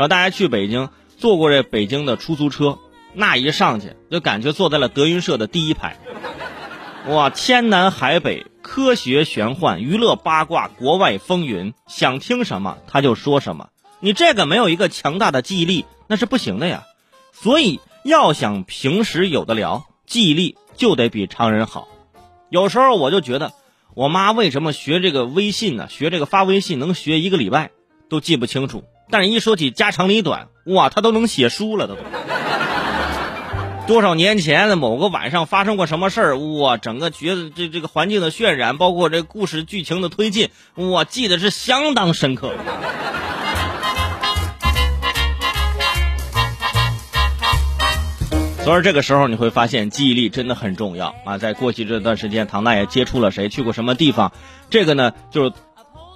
然后大家去北京坐过这北京的出租车，那一上去就感觉坐在了德云社的第一排。哇，天南海北，科学玄幻，娱乐八卦，国外风云，想听什么他就说什么。你这个没有一个强大的记忆力，那是不行的呀。所以要想平时有的聊，记忆力就得比常人好。有时候我就觉得，我妈为什么学这个微信呢？学这个发微信能学一个礼拜都记不清楚，但是一说起家长里短，哇，他都能写书了都。多少年前的某个晚上发生过什么事儿？哇，整个觉得这这个环境的渲染，包括这故事剧情的推进，我记得是相当深刻。所以这个时候你会发现记忆力真的很重要啊！在过去这段时间，唐大爷接触了谁，去过什么地方，这个呢，就是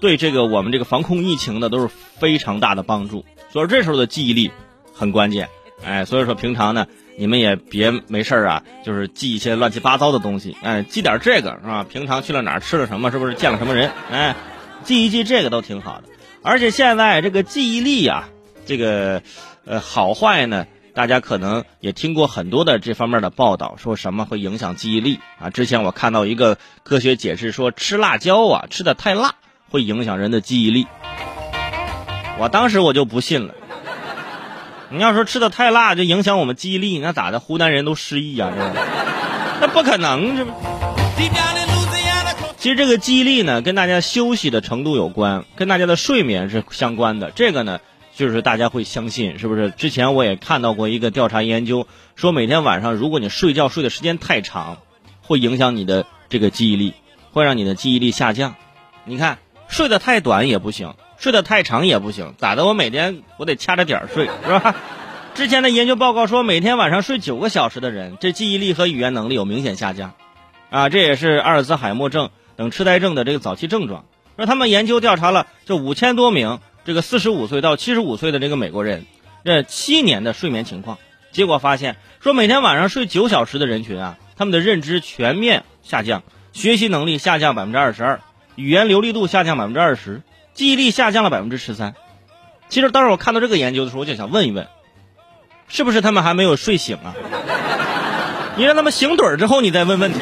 对这个我们这个防控疫情的都是非常大的帮助。所以这时候的记忆力很关键，哎，所以说平常呢，你们也别没事啊，就是记一些乱七八糟的东西，哎，记点这个是吧？平常去了哪儿，吃了什么，是不是见了什么人，哎，记一记这个都挺好的。而且现在这个记忆力啊，这个呃好坏呢？大家可能也听过很多的这方面的报道，说什么会影响记忆力啊？之前我看到一个科学解释说，吃辣椒啊，吃的太辣会影响人的记忆力。我当时我就不信了。你要说吃的太辣就影响我们记忆力，那咋的？湖南人都失忆啊？那不可能，这不。其实这个记忆力呢，跟大家休息的程度有关，跟大家的睡眠是相关的。这个呢。就是大家会相信，是不是？之前我也看到过一个调查研究，说每天晚上如果你睡觉睡的时间太长，会影响你的这个记忆力，会让你的记忆力下降。你看，睡得太短也不行，睡得太长也不行，咋的？我每天我得掐着点儿睡，是吧？之前的研究报告说，每天晚上睡九个小时的人，这记忆力和语言能力有明显下降，啊，这也是阿尔兹海默症等痴呆症的这个早期症状。说他们研究调查了这五千多名。这个四十五岁到七十五岁的这个美国人，这七年的睡眠情况，结果发现说每天晚上睡九小时的人群啊，他们的认知全面下降，学习能力下降百分之二十二，语言流利度下降百分之二十，记忆力下降了百分之十三。其实当时我看到这个研究的时候，我就想问一问，是不是他们还没有睡醒啊？你让他们醒盹儿之后，你再问问题。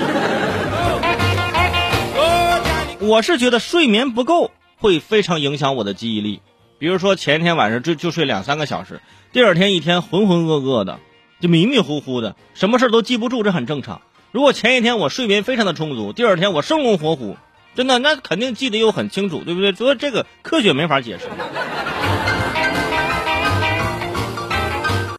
我是觉得睡眠不够会非常影响我的记忆力。比如说前一天晚上就就睡两三个小时，第二天一天浑浑噩噩的，就迷迷糊糊的，什么事都记不住，这很正常。如果前一天我睡眠非常的充足，第二天我生龙活虎，真的那肯定记得又很清楚，对不对？所以这个科学没法解释。